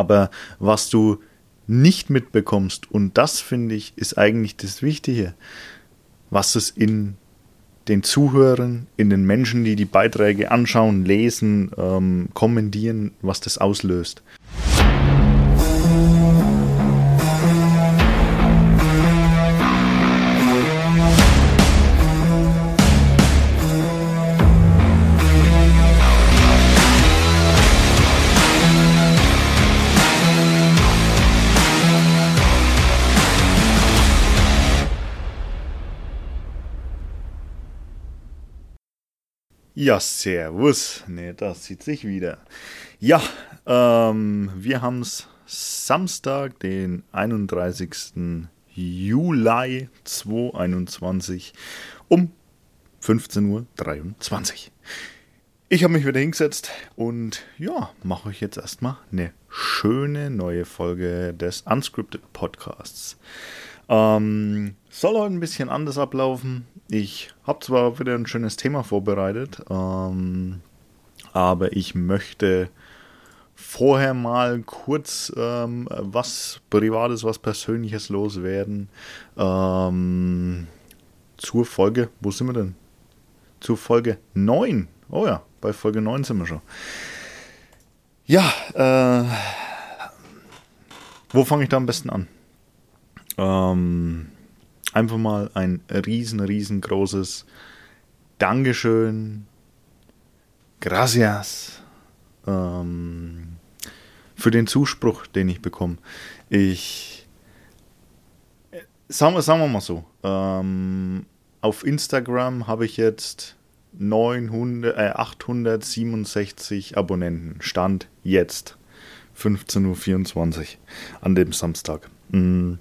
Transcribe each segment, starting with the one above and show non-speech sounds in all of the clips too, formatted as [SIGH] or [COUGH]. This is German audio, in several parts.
Aber was du nicht mitbekommst, und das finde ich, ist eigentlich das Wichtige, was es in den Zuhörern, in den Menschen, die die Beiträge anschauen, lesen, ähm, kommentieren, was das auslöst. Ja, servus. Ne, das sieht sich wieder. Ja, ähm, wir haben es Samstag, den 31. Juli 2021 um 15.23 Uhr. Ich habe mich wieder hingesetzt und ja, mache euch jetzt erstmal eine schöne neue Folge des Unscripted Podcasts. Ähm, soll heute ein bisschen anders ablaufen. Ich habe zwar wieder ein schönes Thema vorbereitet, ähm, aber ich möchte vorher mal kurz ähm, was Privates, was Persönliches loswerden. Ähm, zur Folge, wo sind wir denn? Zur Folge 9. Oh ja, bei Folge 9 sind wir schon. Ja, äh, wo fange ich da am besten an? Ähm, einfach mal ein riesen, riesengroßes Dankeschön, gracias ähm, für den Zuspruch, den ich bekomme. Ich, sagen wir, sagen wir mal so, ähm, auf Instagram habe ich jetzt 900, äh, 867 Abonnenten. Stand jetzt 15.24 Uhr an dem Samstag. Mhm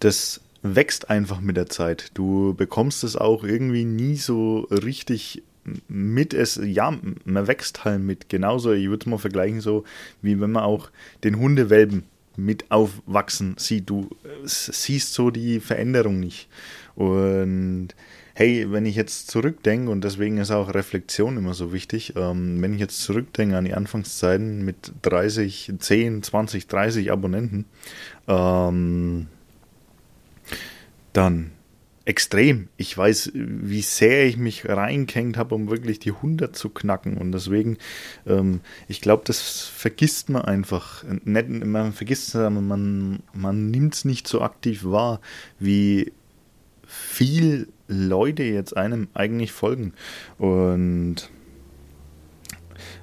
das wächst einfach mit der Zeit. Du bekommst es auch irgendwie nie so richtig mit es, ja, man wächst halt mit. Genauso, ich würde es mal vergleichen, so wie wenn man auch den Hundewelpen mit aufwachsen sieht. Du siehst so die Veränderung nicht. Und hey, wenn ich jetzt zurückdenke, und deswegen ist auch Reflexion immer so wichtig, ähm, wenn ich jetzt zurückdenke an die Anfangszeiten mit 30, 10, 20, 30 Abonnenten, ähm, dann extrem. Ich weiß, wie sehr ich mich reingehängt habe, um wirklich die 100 zu knacken. Und deswegen, ähm, ich glaube, das vergisst man einfach. Nicht, man vergisst es, aber man, man nimmt es nicht so aktiv wahr, wie viel Leute jetzt einem eigentlich folgen. Und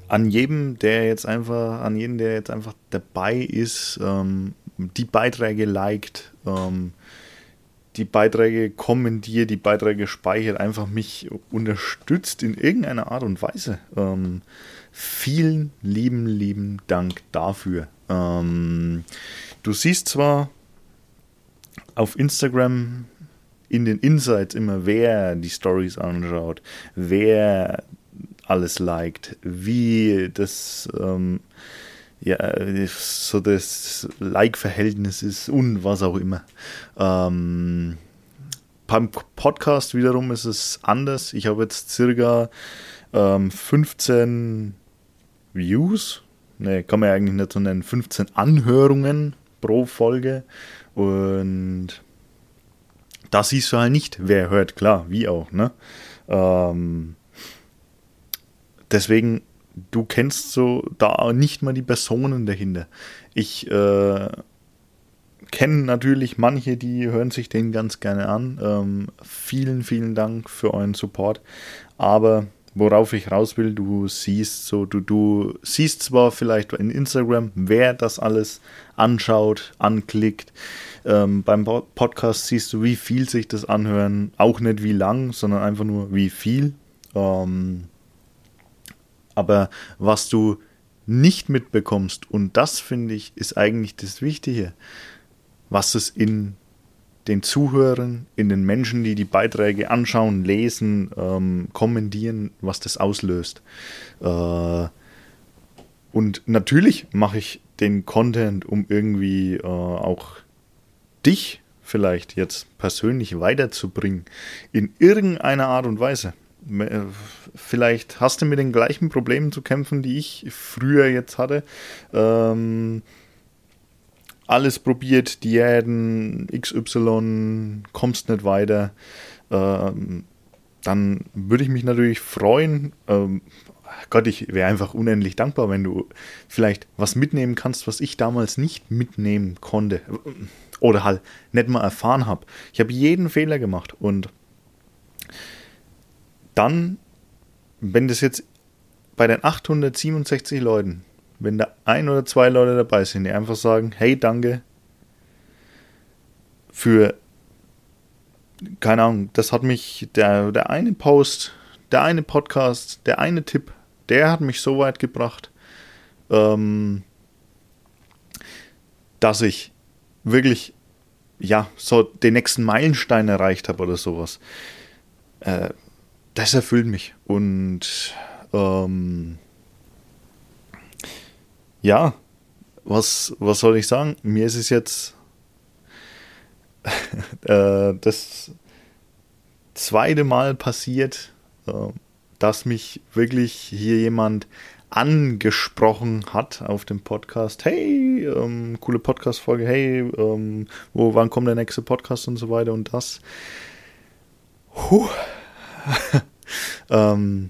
an jedem, der jetzt einfach, an jedem, der jetzt einfach dabei ist, ähm, die Beiträge liked, ähm, die Beiträge kommentiert, die Beiträge speichert, einfach mich unterstützt in irgendeiner Art und Weise. Ähm, vielen lieben, lieben Dank dafür. Ähm, du siehst zwar auf Instagram in den Insights immer, wer die Stories anschaut, wer alles liked, wie das ähm, ja, so das Like-Verhältnis ist und was auch immer. Ähm, beim Podcast wiederum ist es anders. Ich habe jetzt circa ähm, 15 Views, ne, kann man ja eigentlich nicht so nennen, 15 Anhörungen pro Folge und da siehst du halt nicht, wer hört, klar, wie auch, ne? Ähm, deswegen du kennst so da nicht mal die Personen dahinter. Ich äh, kenne natürlich manche, die hören sich den ganz gerne an. Ähm, vielen, vielen Dank für euren Support. Aber worauf ich raus will, du siehst so, du, du siehst zwar vielleicht in Instagram, wer das alles anschaut, anklickt. Ähm, beim Podcast siehst du, wie viel sich das anhören. Auch nicht wie lang, sondern einfach nur wie viel. Ähm, aber was du nicht mitbekommst, und das finde ich, ist eigentlich das Wichtige, was es in den Zuhörern, in den Menschen, die die Beiträge anschauen, lesen, ähm, kommentieren, was das auslöst. Äh, und natürlich mache ich den Content, um irgendwie äh, auch dich vielleicht jetzt persönlich weiterzubringen, in irgendeiner Art und Weise. Vielleicht hast du mit den gleichen Problemen zu kämpfen, die ich früher jetzt hatte. Ähm, alles probiert, Diäten, XY, kommst nicht weiter. Ähm, dann würde ich mich natürlich freuen. Ähm, Gott, ich wäre einfach unendlich dankbar, wenn du vielleicht was mitnehmen kannst, was ich damals nicht mitnehmen konnte. Oder halt nicht mal erfahren habe. Ich habe jeden Fehler gemacht. Und dann, wenn das jetzt bei den 867 Leuten, wenn da ein oder zwei Leute dabei sind, die einfach sagen, hey, danke für keine Ahnung, das hat mich, der, der eine Post, der eine Podcast, der eine Tipp, der hat mich so weit gebracht, ähm, dass ich wirklich, ja, so den nächsten Meilenstein erreicht habe oder sowas. Äh, das erfüllt mich. Und ähm, ja, was, was soll ich sagen? Mir ist es jetzt [LAUGHS] äh, das zweite Mal passiert, äh, dass mich wirklich hier jemand angesprochen hat auf dem Podcast. Hey, ähm, coole Podcast-Folge. Hey, ähm, wo, wann kommt der nächste Podcast und so weiter und das. Puh. [LAUGHS] ähm,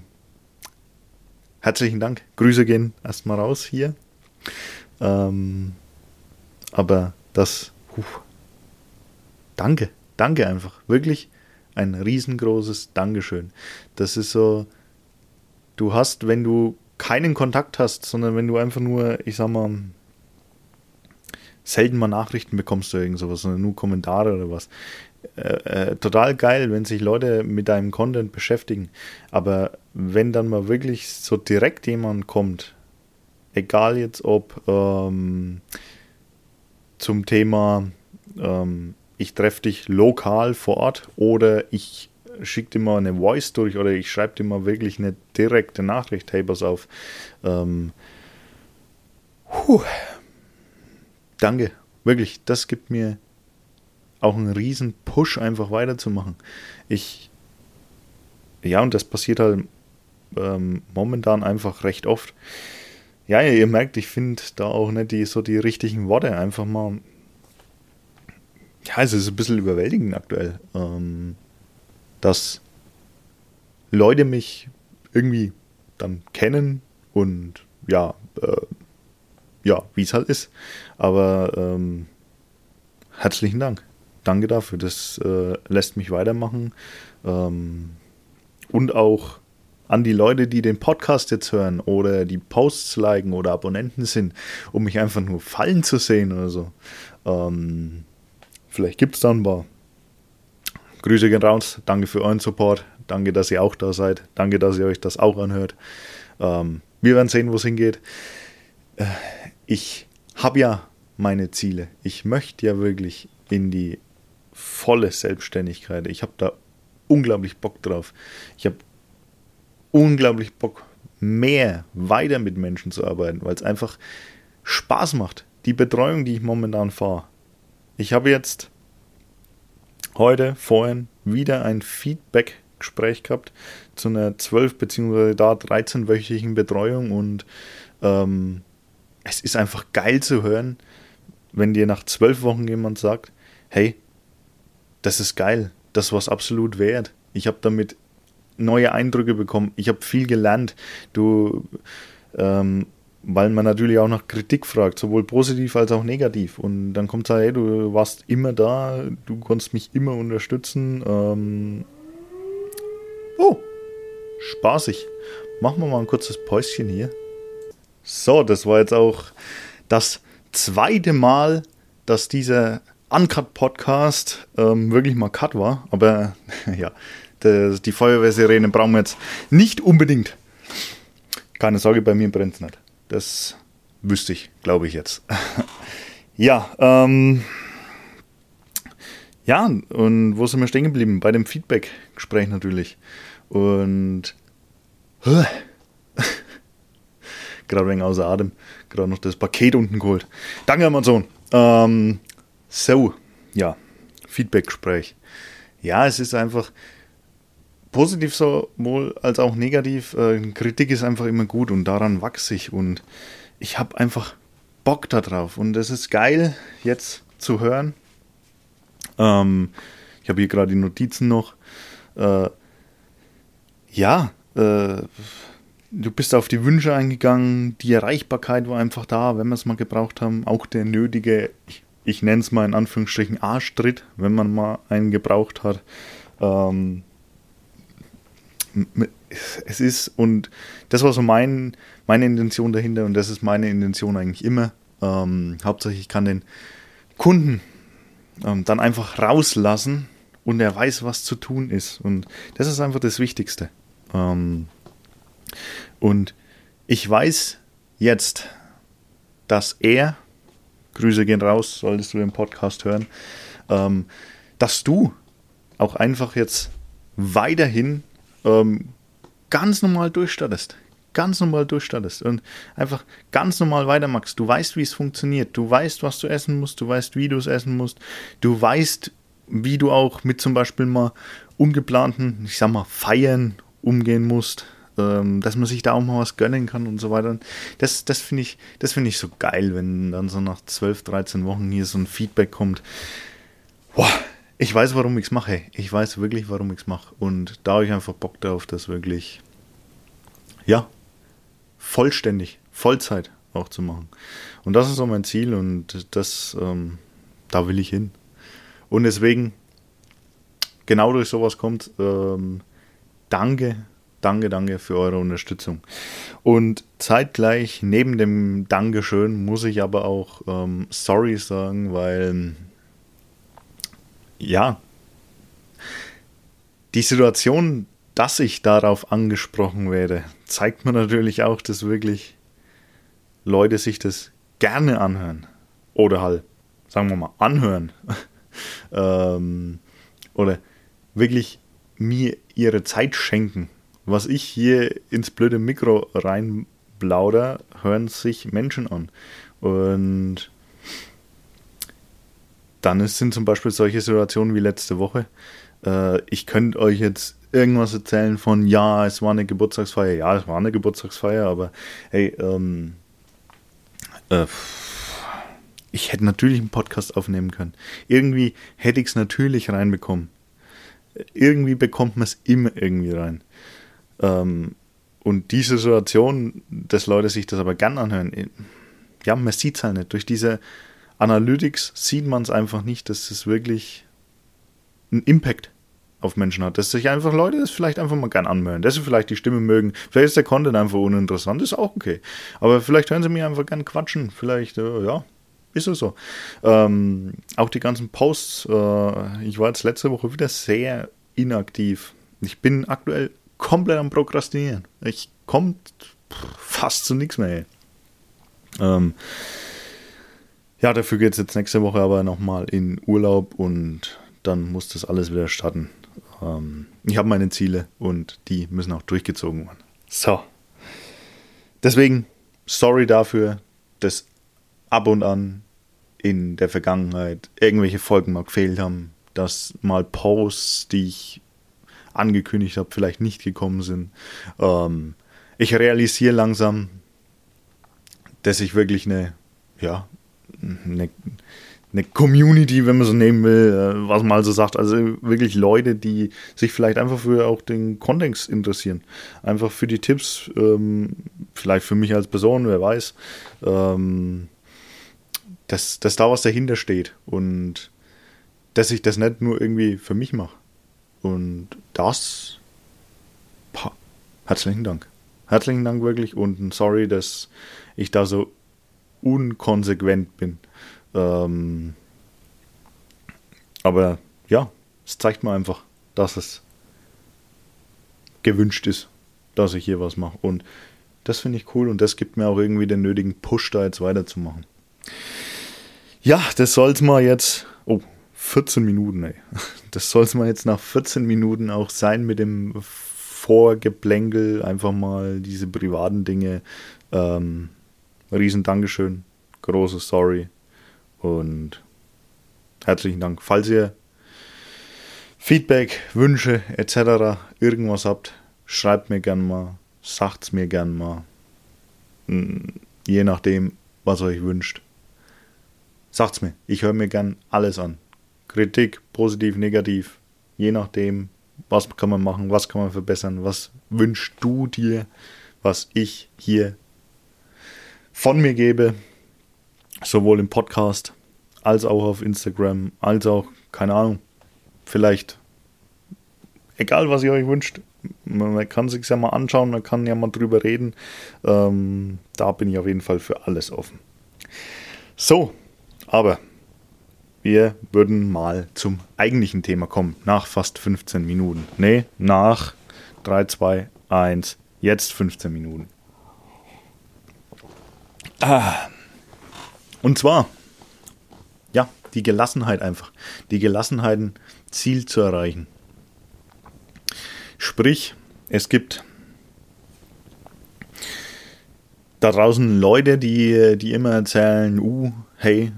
herzlichen Dank. Grüße gehen erstmal raus hier. Ähm, aber das. Puh danke, danke einfach. Wirklich ein riesengroßes Dankeschön. Das ist so, du hast, wenn du keinen Kontakt hast, sondern wenn du einfach nur, ich sag mal, selten mal Nachrichten bekommst oder irgend sowas, sondern nur Kommentare oder was. Äh, äh, total geil, wenn sich Leute mit deinem Content beschäftigen. Aber wenn dann mal wirklich so direkt jemand kommt, egal jetzt ob ähm, zum Thema ähm, ich treffe dich lokal vor Ort oder ich schicke dir mal eine Voice durch oder ich schreibe dir mal wirklich eine direkte Nachricht. Hey, pass auf. Ähm, puh, danke, wirklich, das gibt mir auch einen riesen Push, einfach weiterzumachen. Ich, ja, und das passiert halt ähm, momentan einfach recht oft. Ja, ihr merkt, ich finde da auch nicht die, so die richtigen Worte. Einfach mal ja, es ist ein bisschen überwältigend aktuell, ähm, dass Leute mich irgendwie dann kennen und ja, äh, ja, wie es halt ist. Aber ähm, herzlichen Dank. Danke dafür. Das äh, lässt mich weitermachen. Ähm, und auch an die Leute, die den Podcast jetzt hören oder die Posts liken oder Abonnenten sind, um mich einfach nur fallen zu sehen oder so. Ähm, Vielleicht gibt es dann ein paar. Grüße gehen raus. Danke für euren Support. Danke, dass ihr auch da seid. Danke, dass ihr euch das auch anhört. Ähm, wir werden sehen, wo es hingeht. Äh, ich habe ja meine Ziele. Ich möchte ja wirklich in die volle Selbstständigkeit. Ich habe da unglaublich Bock drauf. Ich habe unglaublich Bock, mehr weiter mit Menschen zu arbeiten, weil es einfach Spaß macht. Die Betreuung, die ich momentan fahre, ich habe jetzt heute, vorhin, wieder ein Feedback-Gespräch gehabt zu einer 12- bzw. da 13-wöchigen Betreuung und ähm, es ist einfach geil zu hören, wenn dir nach zwölf Wochen jemand sagt, hey, das ist geil, das war es absolut wert. Ich habe damit neue Eindrücke bekommen, ich habe viel gelernt. Du ähm, weil man natürlich auch nach Kritik fragt, sowohl positiv als auch negativ. Und dann kommt es halt, hey, du warst immer da, du konntest mich immer unterstützen. Ähm oh, spaßig. Machen wir mal ein kurzes Päuschen hier. So, das war jetzt auch das zweite Mal, dass dieser Uncut-Podcast ähm, wirklich mal cut war. Aber [LAUGHS] ja, die Feuerwehrsirene brauchen wir jetzt nicht unbedingt. Keine Sorge, bei mir brennt es nicht. Das wüsste ich, glaube ich jetzt. [LAUGHS] ja, ähm, ja, und wo sind wir stehen geblieben? Bei dem Feedback-Gespräch natürlich. Und [LAUGHS] gerade wegen außer Atem, gerade noch das Paket unten geholt. Danke, Amazon. Ähm, so, ja, Feedback-Gespräch. Ja, es ist einfach, positiv sowohl als auch negativ. Äh, Kritik ist einfach immer gut und daran wachse ich und ich habe einfach Bock darauf und es ist geil jetzt zu hören. Ähm, ich habe hier gerade die Notizen noch. Äh, ja, äh, du bist auf die Wünsche eingegangen, die Erreichbarkeit war einfach da, wenn wir es mal gebraucht haben. Auch der nötige, ich, ich nenne es mal in Anführungsstrichen Arschtritt, wenn man mal einen gebraucht hat. Ähm, es ist, und das war so mein, meine Intention dahinter, und das ist meine Intention eigentlich immer. Ähm, hauptsächlich ich kann den Kunden ähm, dann einfach rauslassen und er weiß, was zu tun ist. Und das ist einfach das Wichtigste. Ähm, und ich weiß jetzt, dass er, Grüße gehen raus, solltest du den Podcast hören, ähm, dass du auch einfach jetzt weiterhin ähm, ganz normal durchstattest. Ganz normal durchstattest und einfach ganz normal weitermachst. Du weißt, wie es funktioniert. Du weißt, was du essen musst. Du weißt, wie du es essen musst. Du weißt, wie du auch mit zum Beispiel mal ungeplanten, ich sag mal, Feiern umgehen musst. Ähm, dass man sich da auch mal was gönnen kann und so weiter. Das, das finde ich, das ich so geil, wenn dann so nach 12, 13 Wochen hier so ein Feedback kommt. Boah, ich weiß, warum ich es mache. Ich weiß wirklich, warum ich es mache. Und da habe ich einfach Bock darauf, das wirklich, ja, vollständig, Vollzeit auch zu machen. Und das ist so mein Ziel und das, ähm, da will ich hin. Und deswegen, genau durch sowas kommt, ähm, danke, danke, danke für eure Unterstützung. Und zeitgleich, neben dem Dankeschön, muss ich aber auch ähm, sorry sagen, weil ja, die Situation, dass ich darauf angesprochen werde, zeigt mir natürlich auch, dass wirklich Leute sich das gerne anhören. Oder halt, sagen wir mal, anhören. [LAUGHS] ähm, oder wirklich mir ihre Zeit schenken. Was ich hier ins blöde Mikro reinblauder, hören sich Menschen an. Und dann sind zum Beispiel solche Situationen wie letzte Woche. Äh, ich könnte euch jetzt irgendwas erzählen von, ja, es war eine Geburtstagsfeier. Ja, es war eine Geburtstagsfeier, aber hey, ähm, äh, ich hätte natürlich einen Podcast aufnehmen können. Irgendwie hätte ich es natürlich reinbekommen. Irgendwie bekommt man es immer irgendwie rein. Ähm, und diese Situation, dass Leute sich das aber gern anhören, ja, man sieht es halt nicht. Durch diese Analytics sieht man es einfach nicht, dass es wirklich einen Impact auf Menschen hat. Dass sich einfach Leute das vielleicht einfach mal gern anhören, dass sie vielleicht die Stimme mögen. Vielleicht ist der Content einfach uninteressant, ist auch okay. Aber vielleicht hören sie mir einfach gern quatschen. Vielleicht, äh, ja, ist es so. Ähm, auch die ganzen Posts. Äh, ich war jetzt letzte Woche wieder sehr inaktiv. Ich bin aktuell komplett am Prokrastinieren. Ich kommt fast zu nichts mehr. Ähm, ja, dafür geht es jetzt nächste Woche aber nochmal in Urlaub und dann muss das alles wieder starten. Ähm, ich habe meine Ziele und die müssen auch durchgezogen werden. So. Deswegen, sorry dafür, dass ab und an in der Vergangenheit irgendwelche Folgen mal gefehlt haben, dass mal Posts, die ich angekündigt habe, vielleicht nicht gekommen sind. Ähm, ich realisiere langsam, dass ich wirklich eine, ja, eine, eine Community, wenn man so nehmen will, äh, was man also sagt. Also wirklich Leute, die sich vielleicht einfach für auch den Kontext interessieren. Einfach für die Tipps, ähm, vielleicht für mich als Person, wer weiß. Ähm, dass, dass da was dahinter steht und dass ich das nicht nur irgendwie für mich mache. Und das, boah, herzlichen Dank. Herzlichen Dank wirklich und sorry, dass ich da so unkonsequent bin. Ähm, aber ja, es zeigt mir einfach, dass es gewünscht ist, dass ich hier was mache. Und das finde ich cool und das gibt mir auch irgendwie den nötigen Push, da jetzt weiterzumachen. Ja, das soll es mal jetzt. Oh, 14 Minuten, ey. [LAUGHS] Das soll es mal jetzt nach 14 Minuten auch sein mit dem Vorgeplänkel. Einfach mal diese privaten Dinge ähm, riesen Dankeschön, große Sorry und herzlichen Dank. Falls ihr Feedback, Wünsche etc. irgendwas habt, schreibt mir gern mal, sagt's mir gern mal. Hm, je nachdem, was euch wünscht. Sagt's mir, ich höre mir gern alles an. Kritik, positiv, negativ, je nachdem, was kann man machen, was kann man verbessern, was wünschst du dir, was ich hier von mir gebe, sowohl im Podcast als auch auf Instagram, als auch, keine Ahnung, vielleicht, egal was ihr euch wünscht, man kann sich ja mal anschauen, man kann ja mal drüber reden. Ähm, da bin ich auf jeden Fall für alles offen. So, aber wir würden mal zum eigentlichen Thema kommen, nach fast 15 Minuten. Ne, nach 3, 2, 1, jetzt 15 Minuten. Ah. Und zwar, ja, die Gelassenheit einfach. Die Gelassenheit, ein Ziel zu erreichen. Sprich, es gibt da draußen Leute, die, die immer erzählen, uh, hey,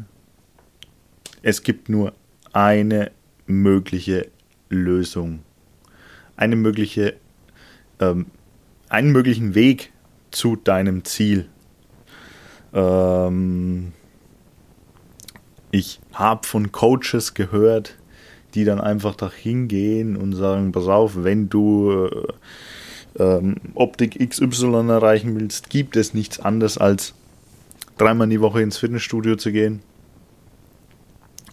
es gibt nur eine mögliche Lösung. Eine mögliche, ähm, einen möglichen Weg zu deinem Ziel. Ähm, ich habe von Coaches gehört, die dann einfach dahin gehen und sagen, pass auf, wenn du äh, ähm, Optik XY erreichen willst, gibt es nichts anderes als dreimal die Woche ins Fitnessstudio zu gehen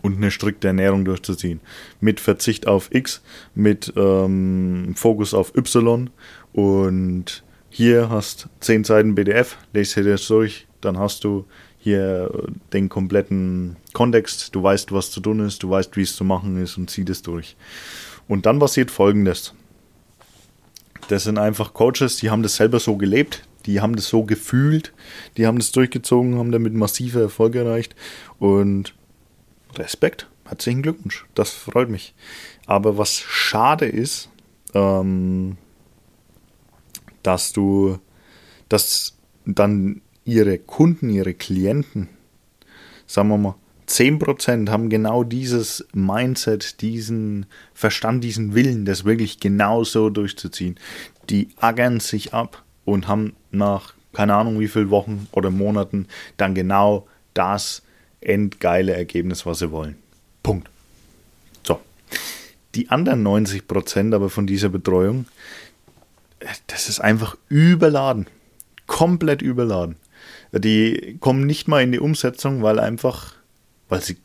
und eine strikte Ernährung durchzuziehen. Mit Verzicht auf X, mit ähm, Fokus auf Y und hier hast 10 Seiten PDF, lese dir das durch, dann hast du hier den kompletten Kontext, du weißt, was zu tun ist, du weißt, wie es zu machen ist und zieh das durch. Und dann passiert folgendes. Das sind einfach Coaches, die haben das selber so gelebt, die haben das so gefühlt, die haben das durchgezogen, haben damit massive Erfolge erreicht und Respekt, herzlichen Glückwunsch, das freut mich. Aber was schade ist, ähm, dass du, dass dann ihre Kunden, ihre Klienten, sagen wir mal, 10% haben genau dieses Mindset, diesen Verstand, diesen Willen, das wirklich genau so durchzuziehen. Die aggern sich ab und haben nach keine Ahnung wie viele Wochen oder Monaten dann genau das endgeile Ergebnis, was sie wollen. Punkt. So. Die anderen 90% aber von dieser Betreuung, das ist einfach überladen. Komplett überladen. Die kommen nicht mal in die Umsetzung, weil einfach, weil sie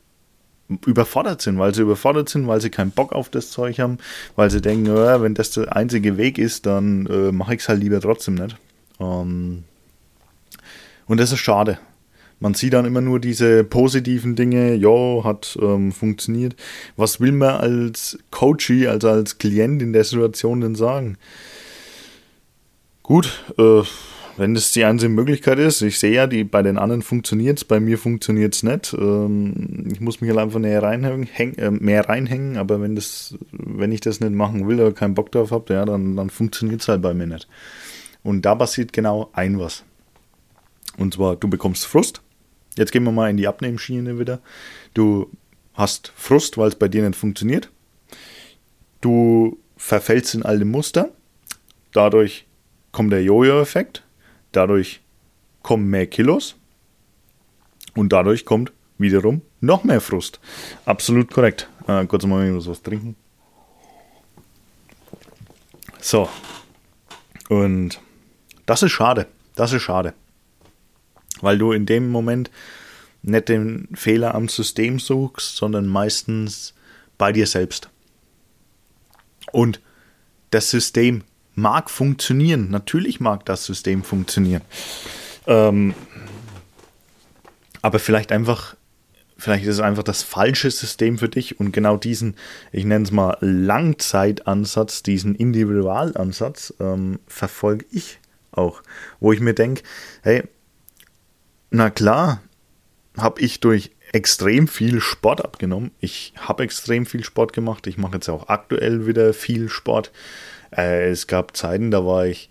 überfordert sind, weil sie überfordert sind, weil sie keinen Bock auf das Zeug haben, weil sie denken, ja, wenn das der einzige Weg ist, dann äh, mache ich es halt lieber trotzdem nicht. Ähm, und das ist schade. Man sieht dann immer nur diese positiven Dinge, ja, hat ähm, funktioniert. Was will man als Coachie, also als Klient in der Situation denn sagen? Gut, äh, wenn das die einzige Möglichkeit ist, ich sehe ja, die, bei den anderen funktioniert es, bei mir funktioniert es nicht. Ähm, ich muss mich halt einfach näher reinhängen, häng, äh, mehr reinhängen, aber wenn, das, wenn ich das nicht machen will oder keinen Bock drauf habe, ja, dann, dann funktioniert es halt bei mir nicht. Und da passiert genau ein was. Und zwar, du bekommst Frust. Jetzt gehen wir mal in die Abnehmschiene wieder. Du hast Frust, weil es bei dir nicht funktioniert. Du verfällst in alte Muster. Dadurch kommt der Jojo-Effekt. Dadurch kommen mehr Kilos und dadurch kommt wiederum noch mehr Frust. Absolut korrekt. Äh, kurz mal ich muss was trinken. So. Und das ist schade. Das ist schade. Weil du in dem Moment nicht den Fehler am System suchst, sondern meistens bei dir selbst. Und das System mag funktionieren. Natürlich mag das System funktionieren. Ähm, aber vielleicht einfach, vielleicht ist es einfach das falsche System für dich und genau diesen, ich nenne es mal Langzeitansatz, diesen Individualansatz ähm, verfolge ich auch. Wo ich mir denke, hey, na klar, habe ich durch extrem viel Sport abgenommen. Ich habe extrem viel Sport gemacht. Ich mache jetzt auch aktuell wieder viel Sport. Äh, es gab Zeiten, da war ich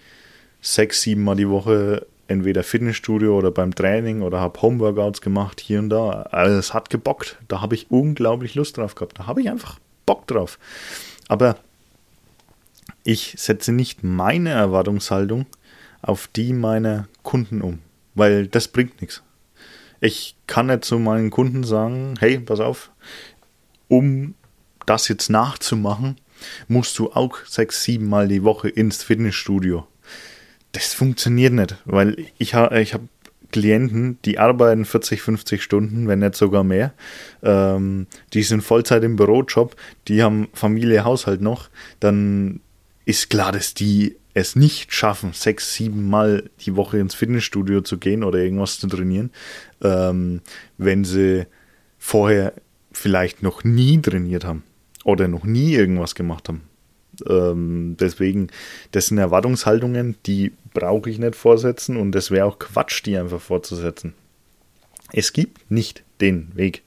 sechs, sieben Mal die Woche entweder Fitnessstudio oder beim Training oder habe Homeworkouts gemacht hier und da. Also es hat gebockt. Da habe ich unglaublich Lust drauf gehabt. Da habe ich einfach Bock drauf. Aber ich setze nicht meine Erwartungshaltung auf die meiner Kunden um, weil das bringt nichts. Ich kann nicht zu meinen Kunden sagen, hey, pass auf, um das jetzt nachzumachen, musst du auch sechs, sieben Mal die Woche ins Fitnessstudio. Das funktioniert nicht, weil ich, ha ich habe Klienten, die arbeiten 40, 50 Stunden, wenn nicht sogar mehr. Ähm, die sind Vollzeit im Bürojob, die haben Familie, Haushalt noch. Dann ist klar, dass die es nicht schaffen, sechs, sieben Mal die Woche ins Fitnessstudio zu gehen oder irgendwas zu trainieren, ähm, wenn sie vorher vielleicht noch nie trainiert haben oder noch nie irgendwas gemacht haben. Ähm, deswegen, das sind Erwartungshaltungen, die brauche ich nicht vorsetzen und das wäre auch Quatsch, die einfach vorzusetzen. Es gibt nicht den Weg.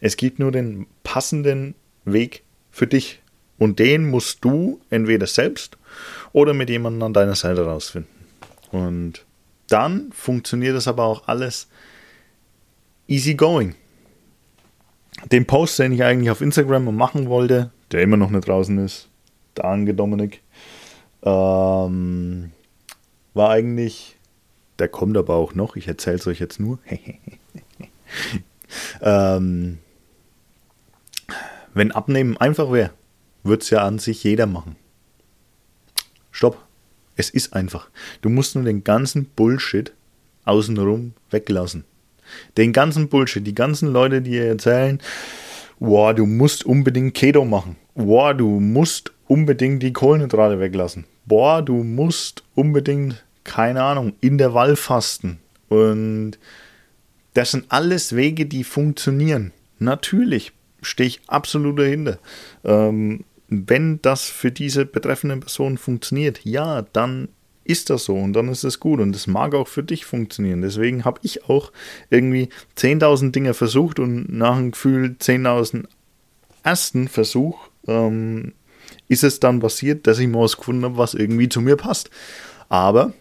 Es gibt nur den passenden Weg für dich. Und den musst du entweder selbst oder mit jemandem an deiner Seite rausfinden. Und dann funktioniert das aber auch alles easy going. Den Post, den ich eigentlich auf Instagram machen wollte, der immer noch nicht draußen ist, Danke, Dominik, ähm, war eigentlich, der kommt aber auch noch, ich erzähle es euch jetzt nur. [LAUGHS] ähm, wenn Abnehmen einfach wäre, würde es ja an sich jeder machen. Stopp. Es ist einfach. Du musst nur den ganzen Bullshit außenrum weglassen. Den ganzen Bullshit, die ganzen Leute, die erzählen, wow, du musst unbedingt Keto machen. Wow, du musst unbedingt die Kohlenhydrate weglassen. Boah, du musst unbedingt, keine Ahnung, Intervall fasten. Und das sind alles Wege, die funktionieren. Natürlich stehe ich absolut dahinter. Ähm, wenn das für diese betreffende Person funktioniert, ja, dann ist das so und dann ist es gut und das mag auch für dich funktionieren. Deswegen habe ich auch irgendwie 10.000 Dinge versucht und nach dem Gefühl 10.000 ersten Versuch ähm, ist es dann passiert, dass ich mal was gefunden habe, was irgendwie zu mir passt. Aber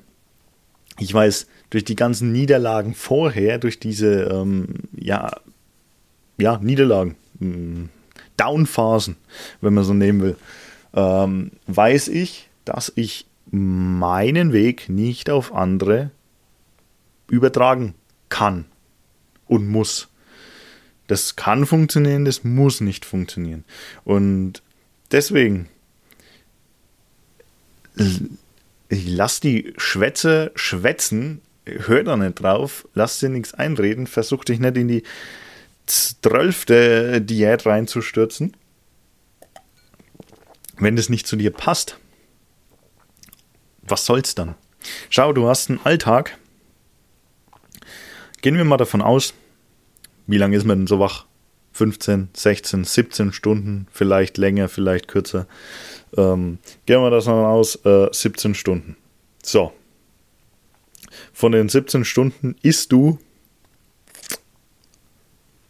ich weiß, durch die ganzen Niederlagen vorher, durch diese ähm, ja, ja, Niederlagen, hm, Downphasen, wenn man so nehmen will, ähm, weiß ich, dass ich meinen Weg nicht auf andere übertragen kann und muss. Das kann funktionieren, das muss nicht funktionieren. Und deswegen, ich lass die Schwätze schwätzen, hör da nicht drauf, lass dir nichts einreden, versuch dich nicht in die zwölfte Diät reinzustürzen. Wenn das nicht zu dir passt, was soll's dann? Schau, du hast einen Alltag. Gehen wir mal davon aus, wie lange ist man denn so wach? 15, 16, 17 Stunden, vielleicht länger, vielleicht kürzer. Ähm, gehen wir davon aus, äh, 17 Stunden. So. Von den 17 Stunden isst du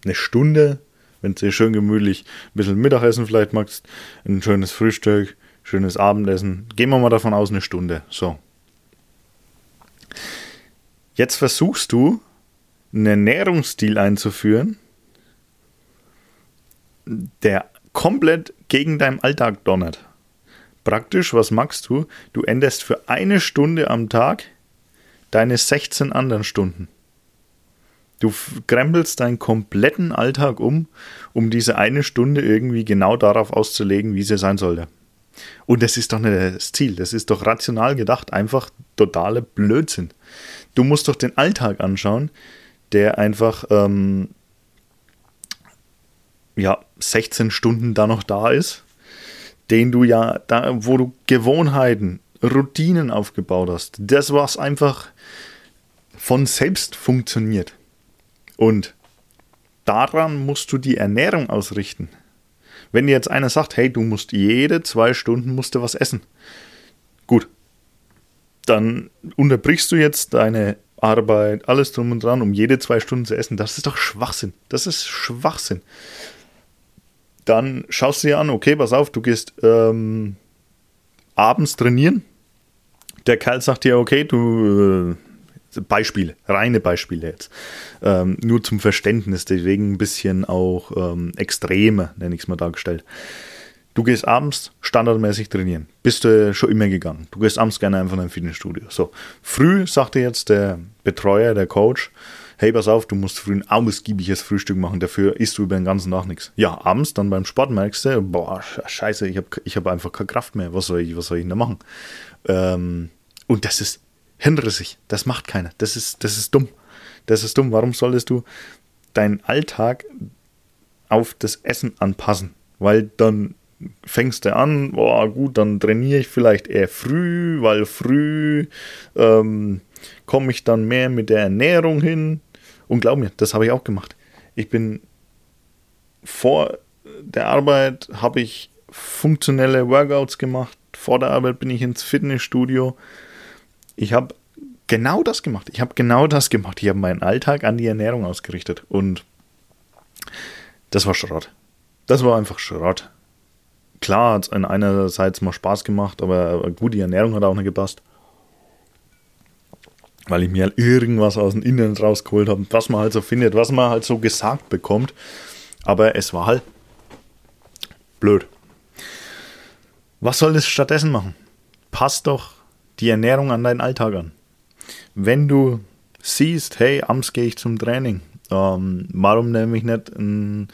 eine Stunde, wenn du schön gemütlich ein bisschen Mittagessen vielleicht magst, ein schönes Frühstück, schönes Abendessen. Gehen wir mal davon aus, eine Stunde. So. Jetzt versuchst du, einen Ernährungsstil einzuführen, der komplett gegen deinen Alltag donnert. Praktisch, was machst du? Du änderst für eine Stunde am Tag deine 16 anderen Stunden. Du krempelst deinen kompletten Alltag um, um diese eine Stunde irgendwie genau darauf auszulegen, wie sie sein sollte. Und das ist doch nicht das Ziel, das ist doch rational gedacht, einfach totale Blödsinn. Du musst doch den Alltag anschauen, der einfach ähm, ja 16 Stunden da noch da ist, den du ja da, wo du Gewohnheiten, Routinen aufgebaut hast. Das was einfach von selbst funktioniert. Und daran musst du die Ernährung ausrichten. Wenn dir jetzt einer sagt, hey, du musst jede zwei Stunden musst du was essen. Gut. Dann unterbrichst du jetzt deine Arbeit, alles drum und dran, um jede zwei Stunden zu essen. Das ist doch Schwachsinn. Das ist Schwachsinn. Dann schaust du dir an, okay, pass auf, du gehst ähm, abends trainieren. Der Kerl sagt dir, okay, du äh, Beispiele, reine Beispiele jetzt. Ähm, nur zum Verständnis, deswegen ein bisschen auch ähm, Extreme, nenne ich es mal dargestellt. Du gehst abends standardmäßig trainieren. Bist du schon immer gegangen. Du gehst abends gerne einfach in ein Fitnessstudio. So, früh sagte jetzt der Betreuer, der Coach, hey, pass auf, du musst früh ein ausgiebiges Frühstück machen, dafür isst du über den ganzen Tag nichts. Ja, abends dann beim Sport merkst du, boah, scheiße, ich habe ich hab einfach keine Kraft mehr, was soll ich, was soll ich denn da machen? Ähm, und das ist hinrissig, das macht keiner, das ist, das ist dumm. Das ist dumm, warum solltest du deinen Alltag auf das Essen anpassen? Weil dann fängst du an, boah, gut, dann trainiere ich vielleicht eher früh, weil früh ähm, komme ich dann mehr mit der Ernährung hin. Und glaub mir, das habe ich auch gemacht. Ich bin vor der Arbeit habe ich funktionelle Workouts gemacht. Vor der Arbeit bin ich ins Fitnessstudio. Ich habe genau das gemacht. Ich habe genau das gemacht. Ich habe meinen Alltag an die Ernährung ausgerichtet. Und das war Schrott. Das war einfach Schrott klar hat es einerseits mal Spaß gemacht, aber gut, die Ernährung hat auch nicht gepasst. Weil ich mir halt irgendwas aus dem Inneren rausgeholt habe, was man halt so findet, was man halt so gesagt bekommt. Aber es war halt blöd. Was soll das stattdessen machen? Passt doch die Ernährung an deinen Alltag an. Wenn du siehst, hey, abends gehe ich zum Training, ähm, warum nehme ich nicht ein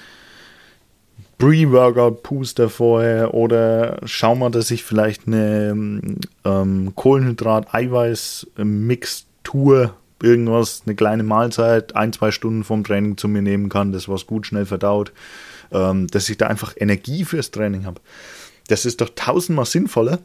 Pre-Workout-Booster vorher oder schau mal, dass ich vielleicht eine ähm, Kohlenhydrat-Eiweiß-Mixtur, irgendwas, eine kleine Mahlzeit, ein, zwei Stunden vom Training zu mir nehmen kann, das was gut schnell verdaut, ähm, dass ich da einfach Energie fürs Training habe. Das ist doch tausendmal sinnvoller,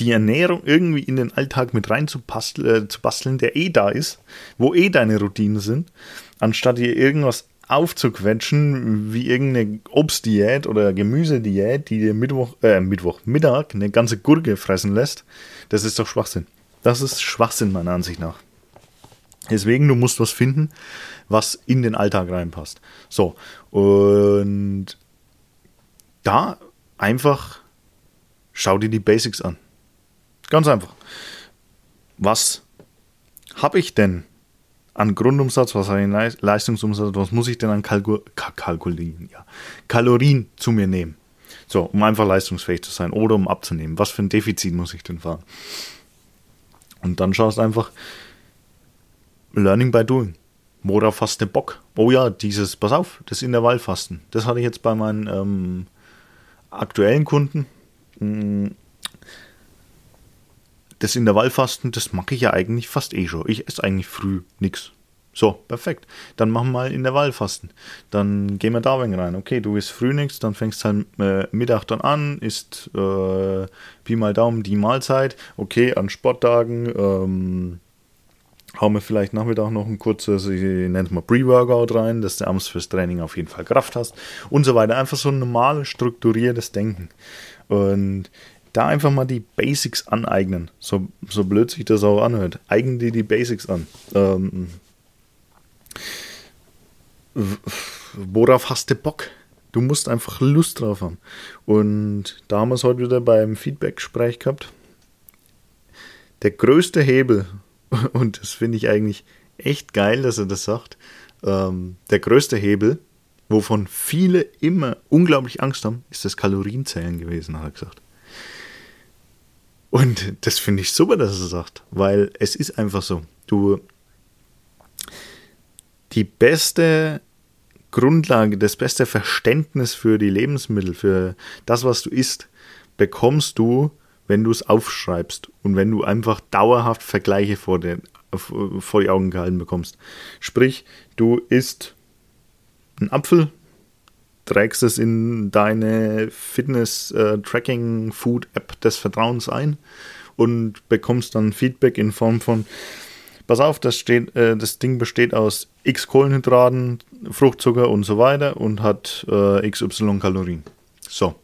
die Ernährung irgendwie in den Alltag mit rein zu, basteln, äh, zu basteln, der eh da ist, wo eh deine Routinen sind, anstatt dir irgendwas aufzuquetschen wie irgendeine Obstdiät oder Gemüsediät, die dir Mittwoch, äh, Mittwoch, Mittag eine ganze Gurke fressen lässt, das ist doch Schwachsinn. Das ist Schwachsinn meiner Ansicht nach. Deswegen, du musst was finden, was in den Alltag reinpasst. So, und da einfach schau dir die Basics an. Ganz einfach. Was habe ich denn an Grundumsatz, was habe ich Leistungsumsatz, was muss ich denn an Kalku Kalkulien, ja, Kalorien zu mir nehmen? So, um einfach leistungsfähig zu sein oder um abzunehmen. Was für ein Defizit muss ich denn fahren? Und dann schaust einfach Learning by Doing. Worauf hast du Bock? Oh ja, dieses, pass auf, das Intervallfasten. Das hatte ich jetzt bei meinen ähm, aktuellen Kunden. Das Intervallfasten, das mache ich ja eigentlich fast eh schon. Ich esse eigentlich früh nichts. So, perfekt. Dann machen wir mal Intervallfasten. Dann gehen wir da wenig rein. Okay, du isst früh nichts, dann fängst halt äh, Mittag dann an, isst äh, Pi mal Daumen die Mahlzeit. Okay, an Sporttagen ähm, hauen wir vielleicht Nachmittag noch ein kurzes, ich nenne es mal Pre-Workout rein, dass du abends fürs Training auf jeden Fall Kraft hast und so weiter. Einfach so ein normales, strukturiertes Denken. Und da einfach mal die Basics aneignen. So, so blöd sich das auch anhört. Eigen dir die Basics an. Ähm, worauf hast du Bock? Du musst einfach Lust drauf haben. Und da haben wir es heute wieder beim Feedback-Gespräch gehabt. Der größte Hebel, [LAUGHS] und das finde ich eigentlich echt geil, dass er das sagt, ähm, der größte Hebel, wovon viele immer unglaublich Angst haben, ist das Kalorienzählen gewesen, hat er gesagt. Und das finde ich super, dass er sagt, weil es ist einfach so. Du, die beste Grundlage, das beste Verständnis für die Lebensmittel, für das, was du isst, bekommst du, wenn du es aufschreibst und wenn du einfach dauerhaft Vergleiche vor, den, vor die Augen gehalten bekommst. Sprich, du isst einen Apfel, trägst es in deine Fitness-Tracking-Food-App des Vertrauens ein und bekommst dann Feedback in Form von Pass auf, das, steht, äh, das Ding besteht aus x Kohlenhydraten, Fruchtzucker und so weiter und hat äh, xy Kalorien. So,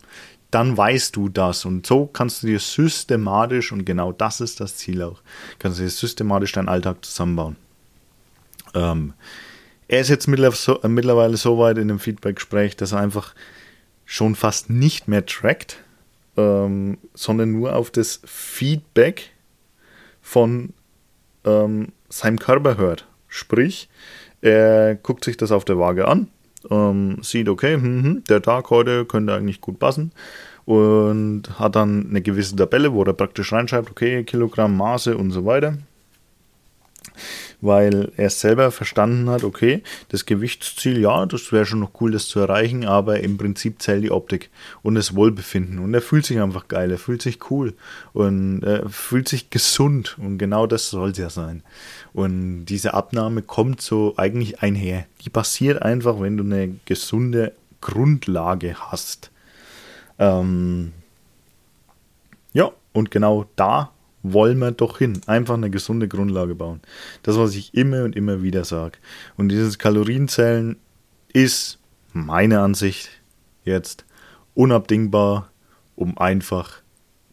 dann weißt du das und so kannst du dir systematisch, und genau das ist das Ziel auch, kannst du dir systematisch deinen Alltag zusammenbauen. Ähm, er ist jetzt äh, mittlerweile so weit in dem Feedback-Gespräch, dass er einfach schon fast nicht mehr trackt, ähm, sondern nur auf das Feedback von ähm, seinem Körper hört. Sprich, er guckt sich das auf der Waage an, ähm, sieht, okay, hm, hm, der Tag heute könnte eigentlich gut passen und hat dann eine gewisse Tabelle, wo er praktisch reinschreibt, okay, Kilogramm, Maße und so weiter weil er selber verstanden hat, okay, das Gewichtsziel, ja, das wäre schon noch cool, das zu erreichen, aber im Prinzip zählt die Optik und das Wohlbefinden. Und er fühlt sich einfach geil, er fühlt sich cool und er fühlt sich gesund und genau das soll es ja sein. Und diese Abnahme kommt so eigentlich einher. Die passiert einfach, wenn du eine gesunde Grundlage hast. Ähm, ja, und genau da wollen wir doch hin. Einfach eine gesunde Grundlage bauen. Das, was ich immer und immer wieder sage. Und dieses Kalorienzählen ist meine Ansicht jetzt unabdingbar, um einfach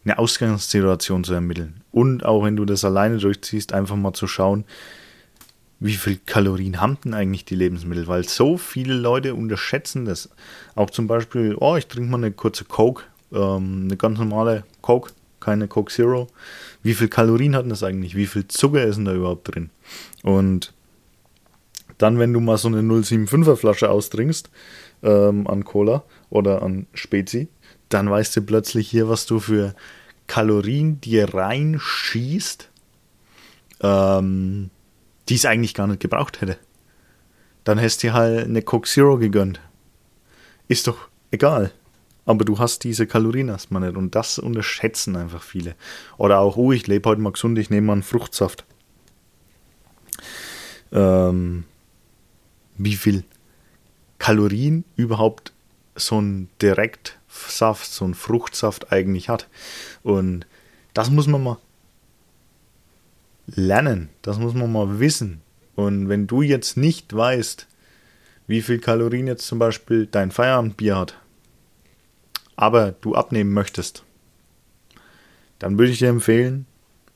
eine Ausgangssituation zu ermitteln. Und auch wenn du das alleine durchziehst, einfach mal zu schauen, wie viel Kalorien haben denn eigentlich die Lebensmittel? Weil so viele Leute unterschätzen das. Auch zum Beispiel, oh, ich trinke mal eine kurze Coke, ähm, eine ganz normale Coke, keine Coke Zero. Wie viel Kalorien hat das eigentlich? Wie viel Zucker ist denn da überhaupt drin? Und dann, wenn du mal so eine 075er Flasche austrinkst ähm, an Cola oder an Spezi, dann weißt du plötzlich hier, was du für Kalorien dir reinschießt, ähm, die es eigentlich gar nicht gebraucht hätte. Dann hättest du halt eine Coke Zero gegönnt. Ist doch egal. Aber du hast diese Kalorien erstmal nicht und das unterschätzen einfach viele. Oder auch, oh, ich lebe heute mal gesund, ich nehme mal einen Fruchtsaft. Ähm, wie viel Kalorien überhaupt so ein Direktsaft, so ein Fruchtsaft eigentlich hat. Und das muss man mal lernen, das muss man mal wissen. Und wenn du jetzt nicht weißt, wie viel Kalorien jetzt zum Beispiel dein Feierabendbier hat, aber du abnehmen möchtest, dann würde ich dir empfehlen,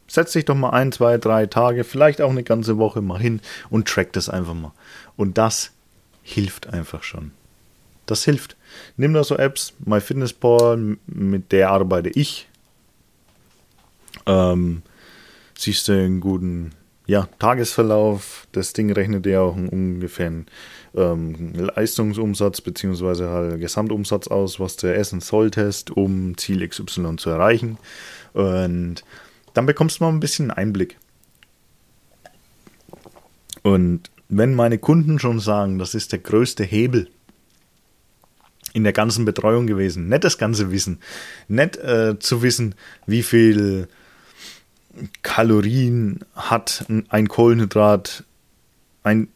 setz dich doch mal ein, zwei, drei Tage, vielleicht auch eine ganze Woche mal hin und track das einfach mal. Und das hilft einfach schon. Das hilft. Nimm da so Apps, MyFitnessPal, mit der arbeite ich. Ähm, siehst du einen guten ja, Tagesverlauf. Das Ding rechnet dir auch einen ungefähren ähm, Leistungsumsatz bzw. halt Gesamtumsatz aus, was du essen solltest, um Ziel XY zu erreichen. Und dann bekommst du mal ein bisschen Einblick. Und wenn meine Kunden schon sagen, das ist der größte Hebel in der ganzen Betreuung gewesen, nicht das ganze Wissen, nicht äh, zu wissen, wie viel Kalorien hat ein Kohlenhydrat, ein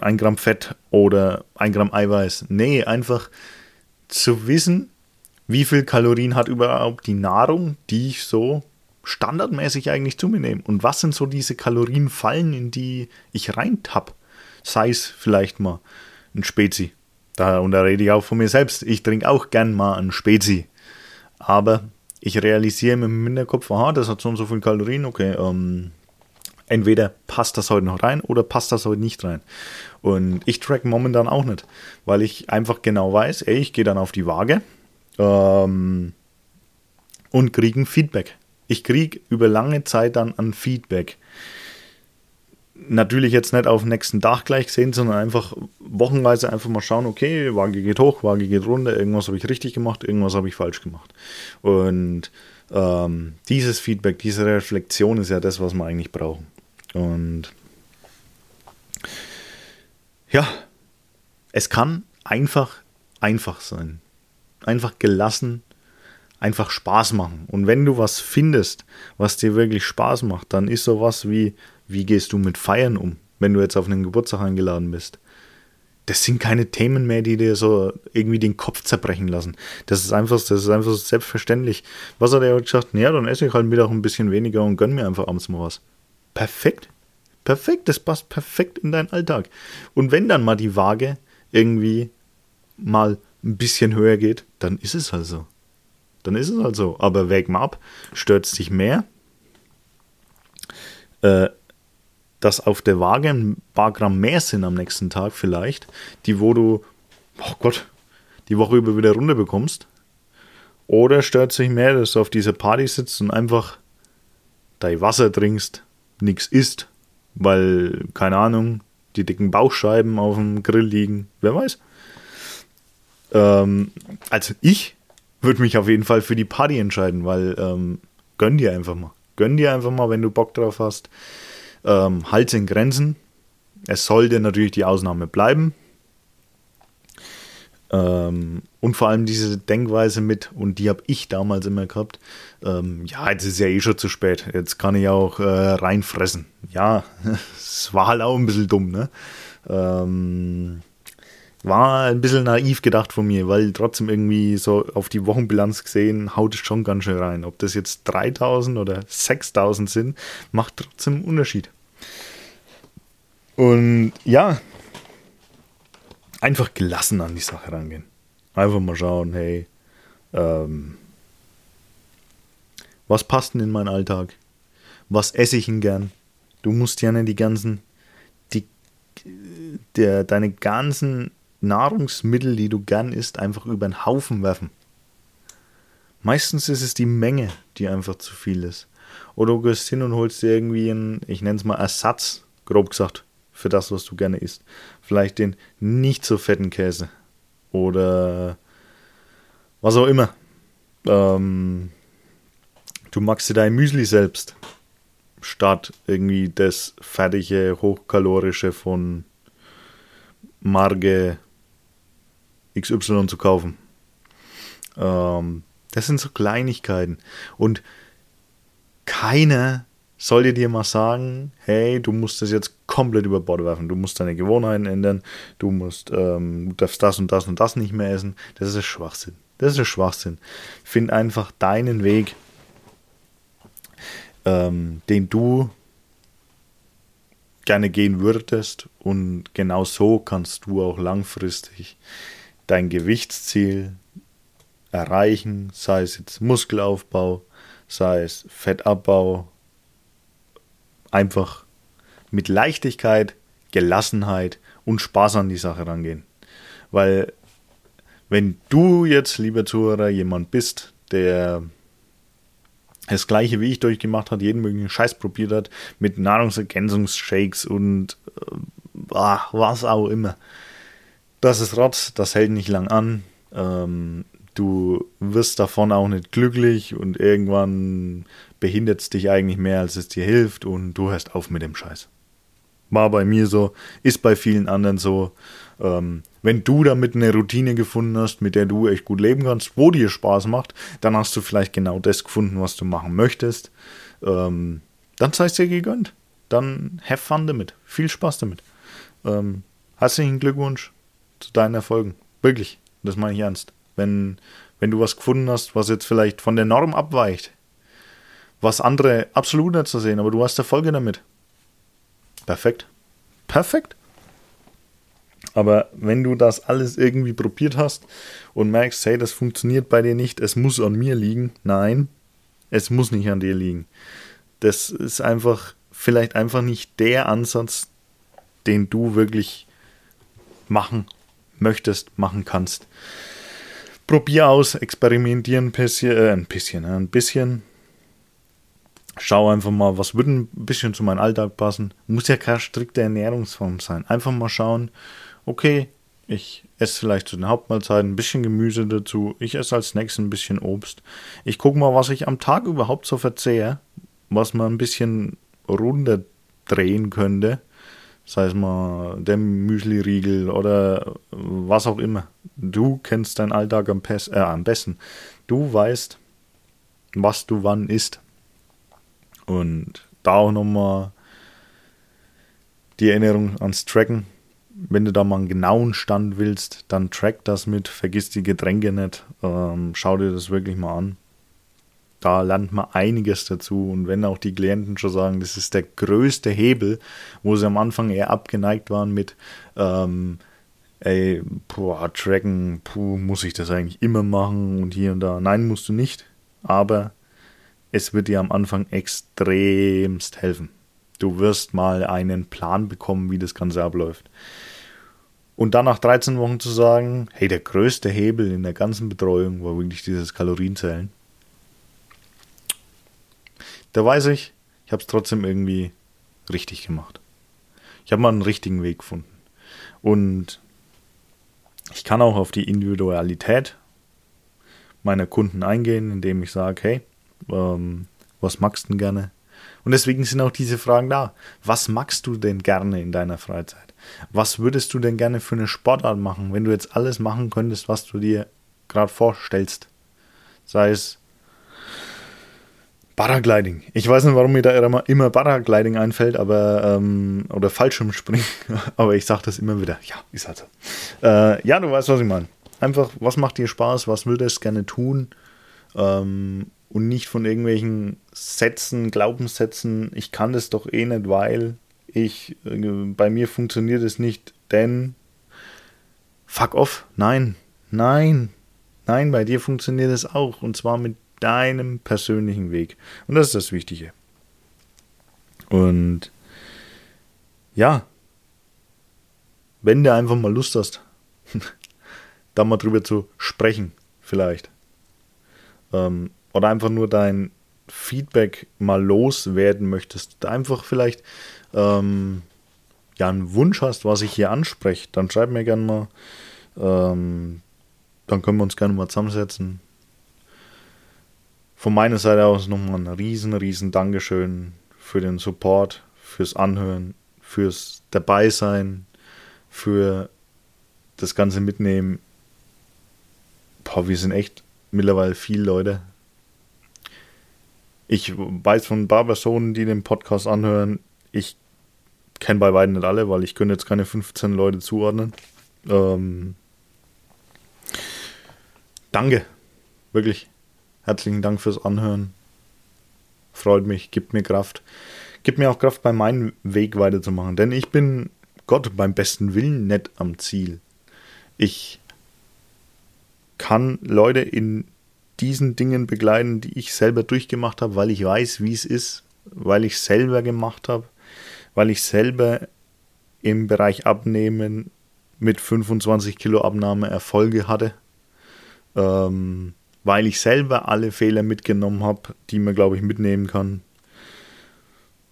ein Gramm Fett oder ein Gramm Eiweiß. Nee, einfach zu wissen, wie viel Kalorien hat überhaupt die Nahrung, die ich so standardmäßig eigentlich zu mir nehme. Und was sind so diese Kalorienfallen, in die ich reintapp? Sei es vielleicht mal ein Spezi. Da, und da rede ich auch von mir selbst. Ich trinke auch gern mal ein Spezi. Aber ich realisiere im Hinterkopf, aha, das hat so und so viel Kalorien, okay, ähm, entweder passt das heute noch rein oder passt das heute nicht rein. Und ich track momentan auch nicht, weil ich einfach genau weiß, ey, ich gehe dann auf die Waage ähm, und kriege ein Feedback. Ich kriege über lange Zeit dann ein Feedback. Natürlich jetzt nicht auf den nächsten Tag gleich gesehen, sondern einfach wochenweise einfach mal schauen, okay, Waage geht hoch, Waage geht runter, irgendwas habe ich richtig gemacht, irgendwas habe ich falsch gemacht. Und ähm, dieses Feedback, diese Reflexion ist ja das, was wir eigentlich brauchen. Und ja, es kann einfach einfach sein. Einfach gelassen, einfach Spaß machen. Und wenn du was findest, was dir wirklich Spaß macht, dann ist sowas wie, wie gehst du mit Feiern um, wenn du jetzt auf einen Geburtstag eingeladen bist. Das sind keine Themen mehr, die dir so irgendwie den Kopf zerbrechen lassen. Das ist einfach, das ist einfach selbstverständlich. Was hat er gesagt? Ja, dann esse ich halt Mittag ein bisschen weniger und gönn mir einfach abends mal was perfekt. Perfekt, das passt perfekt in deinen Alltag. Und wenn dann mal die Waage irgendwie mal ein bisschen höher geht, dann ist es halt so. Dann ist es halt so. Aber wäg mal ab, stört es dich mehr, äh, dass auf der Waage ein paar Gramm mehr sind am nächsten Tag vielleicht, die wo du, oh Gott, die Woche über wieder runter bekommst. Oder stört sich mehr, dass du auf dieser Party sitzt und einfach dein Wasser trinkst, nichts isst, weil, keine Ahnung, die dicken Bauchscheiben auf dem Grill liegen. Wer weiß. Ähm, also ich würde mich auf jeden Fall für die Party entscheiden, weil ähm, gönn dir einfach mal. Gönn dir einfach mal, wenn du Bock drauf hast. Ähm, Hals in Grenzen. Es sollte natürlich die Ausnahme bleiben. Ähm, und vor allem diese Denkweise mit, und die habe ich damals immer gehabt, ähm, ja, jetzt ist ja eh schon zu spät, jetzt kann ich auch äh, reinfressen. Ja, [LAUGHS] es war halt auch ein bisschen dumm, ne? Ähm, war ein bisschen naiv gedacht von mir, weil trotzdem irgendwie so auf die Wochenbilanz gesehen, haut es schon ganz schön rein. Ob das jetzt 3000 oder 6000 sind, macht trotzdem einen Unterschied. Und ja, einfach gelassen an die Sache rangehen. Einfach mal schauen, hey, ähm, was passt denn in meinen Alltag? Was esse ich denn gern? Du musst ja nicht die ganzen, die, der, deine ganzen Nahrungsmittel, die du gern isst, einfach über den Haufen werfen. Meistens ist es die Menge, die einfach zu viel ist. Oder du gehst hin und holst dir irgendwie einen, ich nenne es mal Ersatz, grob gesagt, für das, was du gerne isst. Vielleicht den nicht so fetten Käse. Oder was auch immer. Ähm, du magst dir dein Müsli selbst. Statt irgendwie das fertige, hochkalorische von Marge XY zu kaufen. Ähm, das sind so Kleinigkeiten. Und keiner soll dir mal sagen, hey, du musst das jetzt komplett über Bord werfen. Du musst deine Gewohnheiten ändern. Du musst, ähm, du darfst das und das und das nicht mehr essen. Das ist Schwachsinn. Das ist Schwachsinn. Find einfach deinen Weg, ähm, den du gerne gehen würdest. Und genau so kannst du auch langfristig dein Gewichtsziel erreichen, sei es jetzt Muskelaufbau, sei es Fettabbau, einfach mit Leichtigkeit, Gelassenheit und Spaß an die Sache rangehen. Weil wenn du jetzt, lieber Zuhörer, jemand bist, der das gleiche wie ich durchgemacht hat, jeden möglichen Scheiß probiert hat, mit Nahrungsergänzungsshakes und äh, was auch immer, das ist Rotz, das hält nicht lang an. Ähm, du wirst davon auch nicht glücklich und irgendwann behindert es dich eigentlich mehr, als es dir hilft und du hörst auf mit dem Scheiß. War bei mir so, ist bei vielen anderen so. Ähm, wenn du damit eine Routine gefunden hast, mit der du echt gut leben kannst, wo dir Spaß macht, dann hast du vielleicht genau das gefunden, was du machen möchtest. Ähm, dann sei es dir gegönnt. Dann have fun damit. Viel Spaß damit. Ähm, herzlichen Glückwunsch zu deinen Erfolgen. Wirklich, das meine ich ernst. Wenn, wenn du was gefunden hast, was jetzt vielleicht von der Norm abweicht, was andere absolut nicht zu sehen, aber du hast Erfolge damit. Perfekt. Perfekt. Aber wenn du das alles irgendwie probiert hast und merkst, hey, das funktioniert bei dir nicht, es muss an mir liegen, nein, es muss nicht an dir liegen. Das ist einfach vielleicht einfach nicht der Ansatz, den du wirklich machen möchtest, machen kannst. Probier aus, experimentier ein bisschen, äh, ein bisschen, äh, ein bisschen. Schau einfach mal, was würde ein bisschen zu meinem Alltag passen. Muss ja keine strikte Ernährungsform sein. Einfach mal schauen, okay, ich esse vielleicht zu den Hauptmahlzeiten ein bisschen Gemüse dazu. Ich esse als Snacks ein bisschen Obst. Ich gucke mal, was ich am Tag überhaupt so verzehre, was man ein bisschen runder drehen könnte sei es mal der Müsli-Riegel oder was auch immer. Du kennst deinen Alltag am, äh, am besten. Du weißt, was du wann isst. Und da auch nochmal die Erinnerung ans Tracken. Wenn du da mal einen genauen Stand willst, dann track das mit, vergiss die Getränke nicht, ähm, schau dir das wirklich mal an da lernt man einiges dazu. Und wenn auch die Klienten schon sagen, das ist der größte Hebel, wo sie am Anfang eher abgeneigt waren mit, ähm, ey, boah, tracken, puh, muss ich das eigentlich immer machen und hier und da. Nein, musst du nicht, aber es wird dir am Anfang extremst helfen. Du wirst mal einen Plan bekommen, wie das Ganze abläuft. Und dann nach 13 Wochen zu sagen, hey, der größte Hebel in der ganzen Betreuung war wirklich dieses Kalorienzählen da weiß ich, ich habe es trotzdem irgendwie richtig gemacht. Ich habe mal einen richtigen Weg gefunden. Und ich kann auch auf die Individualität meiner Kunden eingehen, indem ich sage, hey, ähm, was magst du denn gerne? Und deswegen sind auch diese Fragen da. Was magst du denn gerne in deiner Freizeit? Was würdest du denn gerne für eine Sportart machen, wenn du jetzt alles machen könntest, was du dir gerade vorstellst? Sei es Paragliding. Ich weiß nicht, warum mir da immer, immer Paragliding einfällt, aber ähm, oder Fallschirmspringen, [LAUGHS] aber ich sage das immer wieder. Ja, ist halt so. Äh, ja, du weißt, was ich meine. Einfach, was macht dir Spaß, was würdest du gerne tun ähm, und nicht von irgendwelchen Sätzen, Glaubenssätzen, ich kann das doch eh nicht, weil ich, äh, bei mir funktioniert es nicht, denn fuck off, nein, nein, nein, bei dir funktioniert es auch und zwar mit deinem persönlichen Weg und das ist das Wichtige. Und ja, wenn du einfach mal Lust hast, [LAUGHS] da mal drüber zu sprechen, vielleicht. Ähm, oder einfach nur dein Feedback mal loswerden möchtest, einfach vielleicht ähm, ja einen Wunsch hast, was ich hier anspreche, dann schreib mir gerne mal. Ähm, dann können wir uns gerne mal zusammensetzen. Von meiner Seite aus nochmal ein riesen, riesen Dankeschön für den Support, fürs Anhören, fürs Dabeisein, für das ganze Mitnehmen. Boah, wir sind echt mittlerweile viele Leute. Ich weiß von ein paar Personen, die den Podcast anhören. Ich kenne bei beiden nicht alle, weil ich könnte jetzt keine 15 Leute zuordnen. Ähm, danke. Wirklich. Herzlichen Dank fürs Anhören. Freut mich, gibt mir Kraft. Gibt mir auch Kraft, bei meinem Weg weiterzumachen. Denn ich bin Gott beim besten Willen nicht am Ziel. Ich kann Leute in diesen Dingen begleiten, die ich selber durchgemacht habe, weil ich weiß, wie es ist, weil ich selber gemacht habe, weil ich selber im Bereich Abnehmen mit 25 Kilo Abnahme Erfolge hatte, ähm, weil ich selber alle Fehler mitgenommen habe, die man, glaube ich, mitnehmen kann,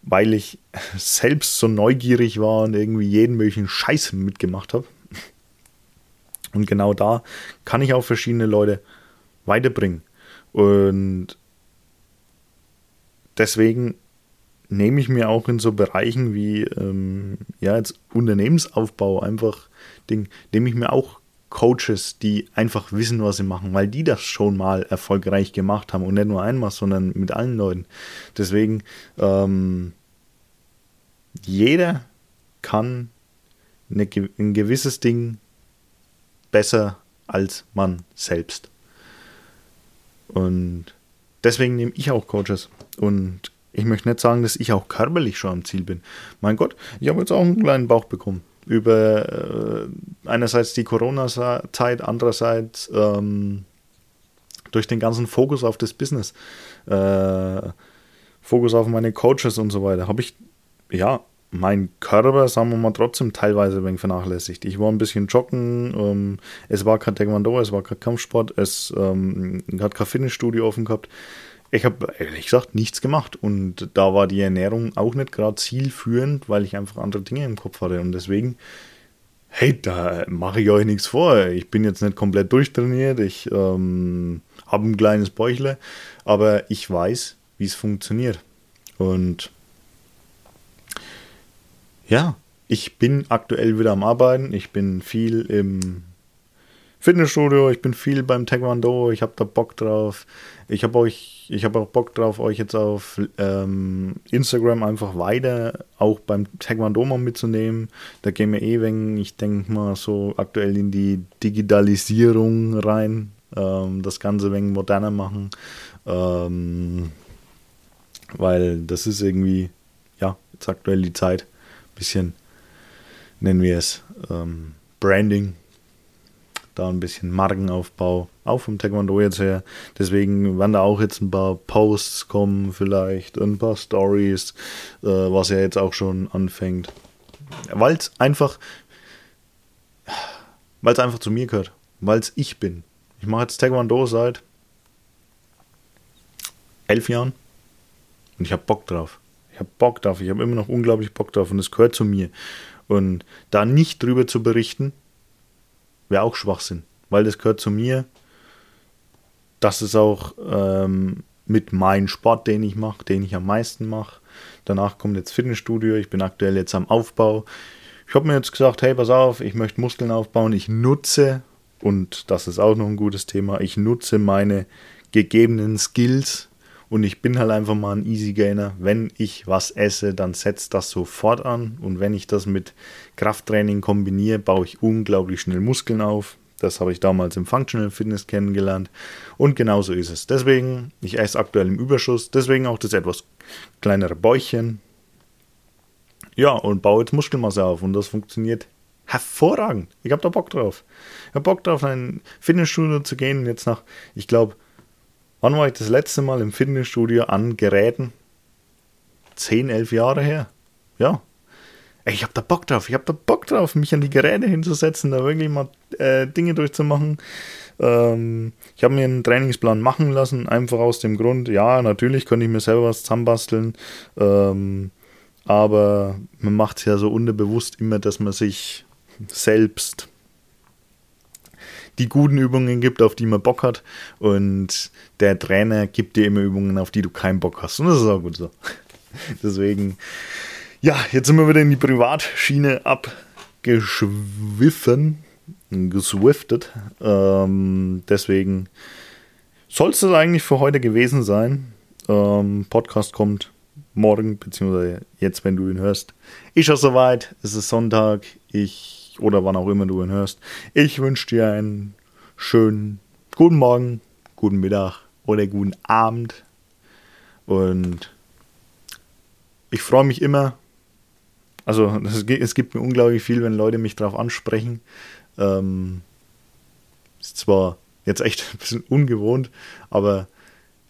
weil ich [LAUGHS] selbst so neugierig war und irgendwie jeden möglichen Scheiß mitgemacht habe. Und genau da kann ich auch verschiedene Leute weiterbringen. Und deswegen nehme ich mir auch in so Bereichen wie ähm, ja jetzt Unternehmensaufbau einfach Ding, nehme ich mir auch Coaches, die einfach wissen, was sie machen, weil die das schon mal erfolgreich gemacht haben und nicht nur einmal, sondern mit allen Leuten. Deswegen ähm, jeder kann eine, ein gewisses Ding besser als man selbst. Und deswegen nehme ich auch Coaches. Und ich möchte nicht sagen, dass ich auch körperlich schon am Ziel bin. Mein Gott, ich habe jetzt auch einen kleinen Bauch bekommen. Über äh, einerseits die Corona-Zeit, andererseits ähm, durch den ganzen Fokus auf das Business, äh, Fokus auf meine Coaches und so weiter, habe ich ja mein Körper, sagen wir mal, trotzdem teilweise ein wenig vernachlässigt. Ich war ein bisschen joggen, ähm, es war kein Taekwondo, es war kein Kampfsport, es ähm, hat kein Fitnessstudio offen gehabt. Ich habe ehrlich gesagt nichts gemacht und da war die Ernährung auch nicht gerade zielführend, weil ich einfach andere Dinge im Kopf hatte und deswegen, hey, da mache ich euch nichts vor. Ich bin jetzt nicht komplett durchtrainiert, ich ähm, habe ein kleines Bäuchle, aber ich weiß, wie es funktioniert und ja, ich bin aktuell wieder am Arbeiten. Ich bin viel im Fitnessstudio, ich bin viel beim Taekwondo, ich habe da Bock drauf. Ich habe euch, ich habe auch Bock drauf, euch jetzt auf ähm, Instagram einfach weiter auch beim Taekwondo mal mitzunehmen. Da gehen wir eh wegen, ich denke mal so aktuell in die Digitalisierung rein, ähm, das Ganze wegen moderner machen, ähm, weil das ist irgendwie, ja, jetzt aktuell die Zeit bisschen, nennen wir es, ähm, Branding, da ein bisschen Markenaufbau, auch vom Taekwondo jetzt her. Deswegen werden da auch jetzt ein paar Posts kommen, vielleicht ein paar Stories, äh, was ja jetzt auch schon anfängt. Weil es einfach, weil es einfach zu mir gehört, weil es ich bin. Ich mache jetzt Taekwondo seit elf Jahren und ich habe Bock drauf. Ich habe Bock drauf, ich habe immer noch unglaublich Bock drauf und es gehört zu mir. Und da nicht drüber zu berichten, wäre auch Schwachsinn, weil das gehört zu mir. Das ist auch ähm, mit meinem Sport, den ich mache, den ich am meisten mache. Danach kommt jetzt Fitnessstudio. Ich bin aktuell jetzt am Aufbau. Ich habe mir jetzt gesagt, hey, pass auf, ich möchte Muskeln aufbauen. Ich nutze, und das ist auch noch ein gutes Thema, ich nutze meine gegebenen Skills und ich bin halt einfach mal ein Easy Gainer. Wenn ich was esse, dann setzt das sofort an. Und wenn ich das mit Krafttraining kombiniere, baue ich unglaublich schnell Muskeln auf. Das habe ich damals im Functional Fitness kennengelernt. Und genauso ist es. Deswegen, ich esse aktuell im Überschuss. Deswegen auch das etwas kleinere Bäuchchen. Ja, und baue jetzt Muskelmasse auf. Und das funktioniert hervorragend. Ich habe da Bock drauf. Ich habe Bock drauf, in ein Fitnessstudio zu gehen. Jetzt nach, ich glaube, Wann war ich das letzte Mal im Fitnessstudio an Geräten? 10, 11 Jahre her. Ja. Ich habe da Bock drauf. Ich habe da Bock drauf, mich an die Geräte hinzusetzen, da wirklich mal äh, Dinge durchzumachen. Ähm, ich habe mir einen Trainingsplan machen lassen, einfach aus dem Grund, ja, natürlich könnte ich mir selber was zusammenbasteln. Ähm, aber man macht es ja so unterbewusst immer, dass man sich selbst die guten Übungen gibt, auf die man Bock hat. Und der Trainer gibt dir immer Übungen, auf die du keinen Bock hast. Und das ist auch gut so. [LAUGHS] Deswegen, ja, jetzt sind wir wieder in die Privatschiene abgeschwiffen, geswiftet. Ähm, deswegen soll es das eigentlich für heute gewesen sein. Ähm, Podcast kommt morgen, beziehungsweise jetzt, wenn du ihn hörst. Ist schon soweit. Es ist Sonntag. Ich oder wann auch immer du ihn hörst. Ich wünsche dir einen schönen guten Morgen, guten Mittag oder guten Abend. Und ich freue mich immer. Also es gibt mir unglaublich viel, wenn Leute mich darauf ansprechen. Ähm, ist zwar jetzt echt [LAUGHS] ein bisschen ungewohnt, aber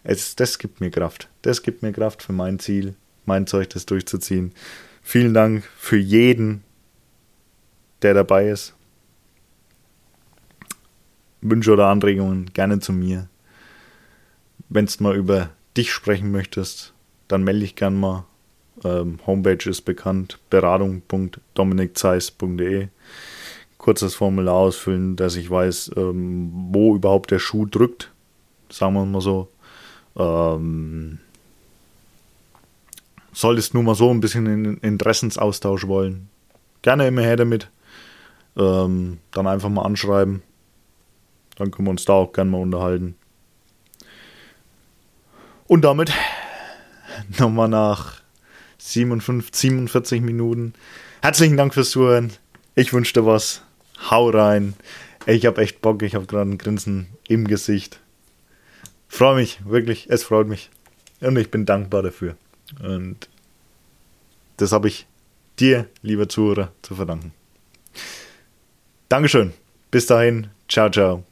es, das gibt mir Kraft. Das gibt mir Kraft für mein Ziel, mein Zeug, das durchzuziehen. Vielen Dank für jeden, der dabei ist. Wünsche oder Anregungen gerne zu mir. Wenn du mal über dich sprechen möchtest, dann melde dich gerne mal. Ähm, Homepage ist bekannt, beratung.dominikzeiss.de. Kurzes Formular ausfüllen, dass ich weiß, ähm, wo überhaupt der Schuh drückt. Sagen wir mal so. Ähm, solltest nur mal so ein bisschen in Interessensaustausch wollen, gerne immer her damit ähm, dann einfach mal anschreiben. Dann können wir uns da auch gerne mal unterhalten. Und damit [LAUGHS] nochmal nach 57, 47 Minuten. Herzlichen Dank fürs Zuhören. Ich wünsche dir was. Hau rein. Ich habe echt Bock. Ich habe gerade ein Grinsen im Gesicht. Freue mich, wirklich. Es freut mich. Und ich bin dankbar dafür. Und das habe ich dir, lieber Zuhörer, zu verdanken. Dankeschön. Bis dahin. Ciao, ciao.